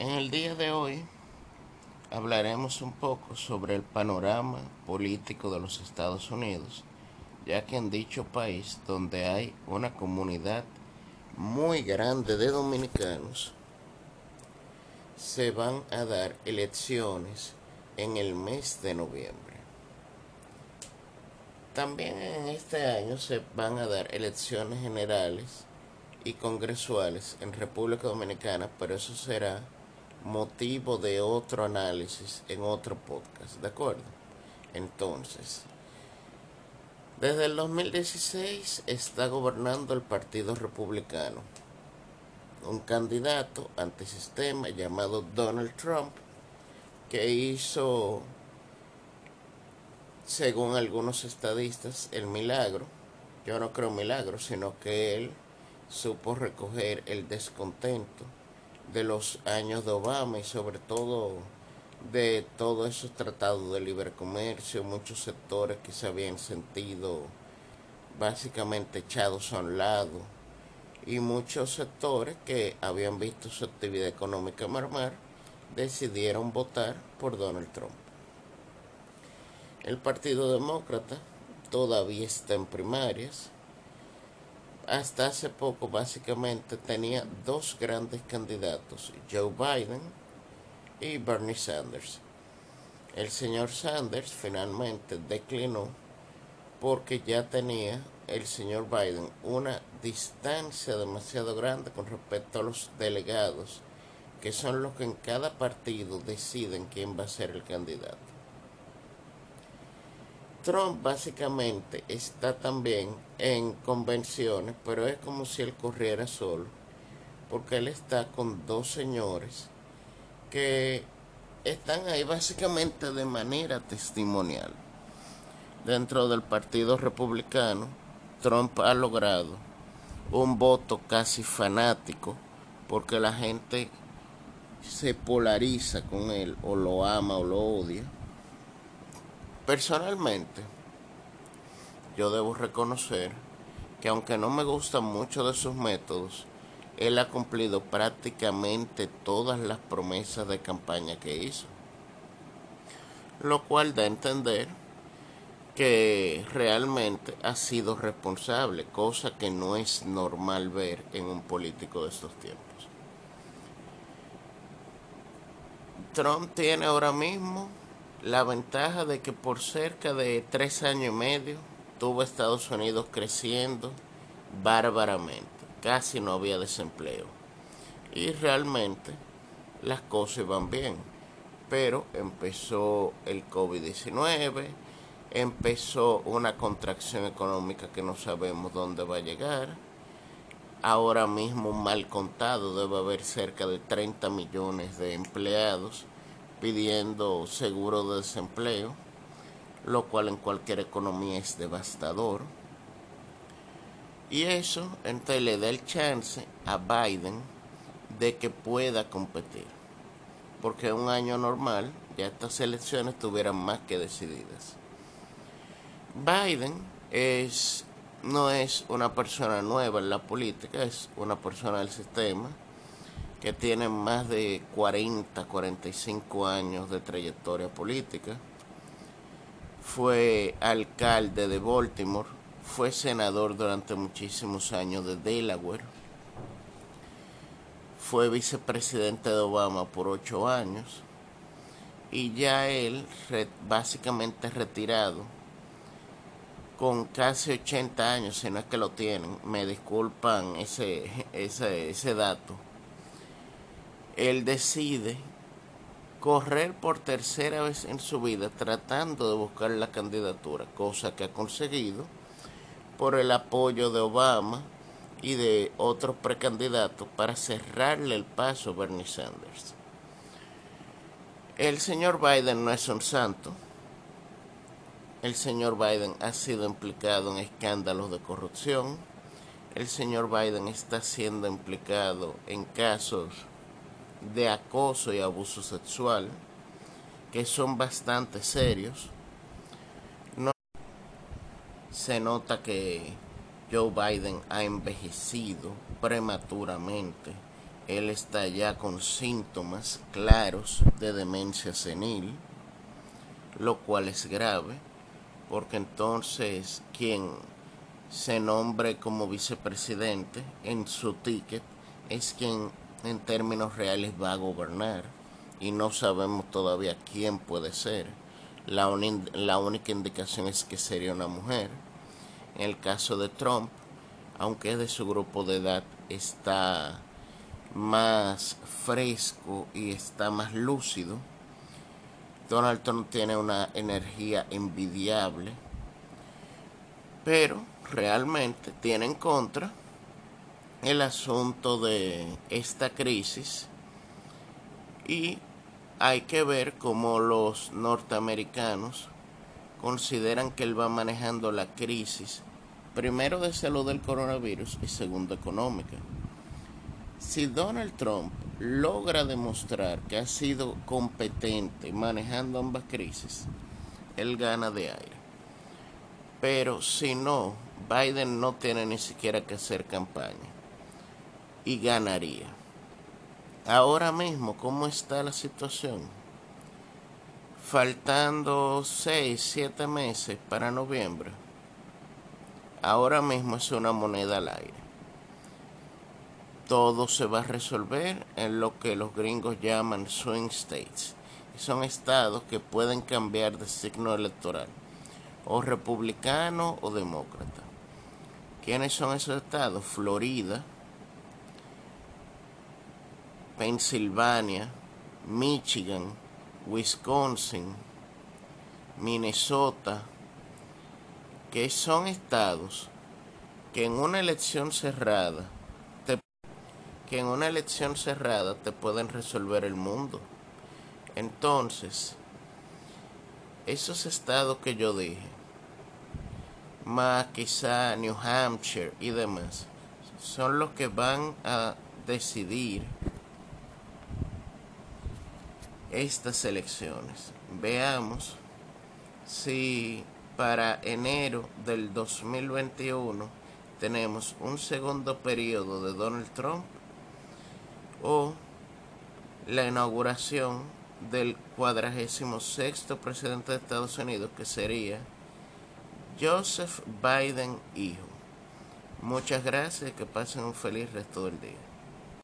En el día de hoy hablaremos un poco sobre el panorama político de los Estados Unidos, ya que en dicho país, donde hay una comunidad muy grande de dominicanos, se van a dar elecciones en el mes de noviembre. También en este año se van a dar elecciones generales y congresuales en República Dominicana, pero eso será motivo de otro análisis en otro podcast, ¿de acuerdo? Entonces, desde el 2016 está gobernando el Partido Republicano, un candidato antisistema llamado Donald Trump, que hizo, según algunos estadistas, el milagro. Yo no creo milagro, sino que él supo recoger el descontento de los años de Obama y sobre todo de todos esos tratados de libre comercio, muchos sectores que se habían sentido básicamente echados a un lado y muchos sectores que habían visto su actividad económica mermar decidieron votar por Donald Trump. El Partido Demócrata todavía está en primarias, hasta hace poco básicamente tenía dos grandes candidatos, Joe Biden y Bernie Sanders. El señor Sanders finalmente declinó porque ya tenía el señor Biden una distancia demasiado grande con respecto a los delegados, que son los que en cada partido deciden quién va a ser el candidato. Trump básicamente está también en convenciones, pero es como si él corriera solo, porque él está con dos señores que están ahí básicamente de manera testimonial. Dentro del Partido Republicano, Trump ha logrado un voto casi fanático, porque la gente se polariza con él, o lo ama o lo odia Personalmente, yo debo reconocer que aunque no me gustan mucho de sus métodos, él ha cumplido prácticamente todas las promesas de campaña que hizo. Lo cual da a entender que realmente ha sido responsable, cosa que no es normal ver en un político de estos tiempos. Trump tiene ahora mismo la ventaja de que por cerca de tres años y medio tuvo Estados Unidos creciendo bárbaramente, casi no había desempleo. Y realmente las cosas iban bien, pero empezó el COVID-19, empezó una contracción económica que no sabemos dónde va a llegar. Ahora mismo, mal contado, debe haber cerca de 30 millones de empleados pidiendo seguro de desempleo, lo cual en cualquier economía es devastador. Y eso entonces le da el chance a Biden de que pueda competir. Porque un año normal ya estas elecciones estuvieran más que decididas. Biden es, no es una persona nueva en la política, es una persona del sistema que tiene más de 40, 45 años de trayectoria política. Fue alcalde de Baltimore, fue senador durante muchísimos años de Delaware, fue vicepresidente de Obama por ocho años y ya él básicamente retirado con casi 80 años, si no es que lo tienen, me disculpan ese, ese, ese dato él decide correr por tercera vez en su vida tratando de buscar la candidatura, cosa que ha conseguido por el apoyo de Obama y de otros precandidatos para cerrarle el paso a Bernie Sanders. El señor Biden no es un santo. El señor Biden ha sido implicado en escándalos de corrupción. El señor Biden está siendo implicado en casos de acoso y abuso sexual, que son bastante serios. No se nota que Joe Biden ha envejecido prematuramente él está ya con síntomas claros de demencia senil, lo cual es grave, porque entonces quien se nombre como vicepresidente en su ticket es quien en términos reales va a gobernar y no sabemos todavía quién puede ser. La, única indicación es que sería una mujer. En el caso de Trump, aunque es de su grupo de edad, está más fresco y está más lúcido. Donald Trump tiene una energía envidiable, pero realmente tiene en contra el asunto de esta crisis y hay que ver cómo los norteamericanos consideran que él va manejando la crisis, primero de salud del coronavirus y segundo económica. Si Donald Trump logra demostrar que ha sido competente manejando ambas crisis, él gana de aire. Pero si no, Biden no tiene ni siquiera que hacer campaña y ganaría. Ahora mismo, ¿cómo está la situación? Faltando 6, 7 meses para noviembre. Ahora mismo es una moneda al aire todo se va a resolver en lo que los gringos llaman swing states. son estados que pueden cambiar de signo electoral, o republicano o demócrata. ¿Quiénes son esos estados? Florida, Pensilvania, Michigan, Wisconsin, Minnesota, que son estados que en una elección cerrada que en una elección cerrada te pueden resolver el mundo. Entonces, esos estados que yo dije, más quizá New Hampshire y demás, son los que van a decidir estas elecciones. Veamos si para enero del 2021 tenemos un segundo periodo de Donald Trump o la inauguración del cuadragésimo sexto presidente de Estados Unidos, que sería Joseph Biden hijo. Muchas gracias y que pasen un feliz resto del día.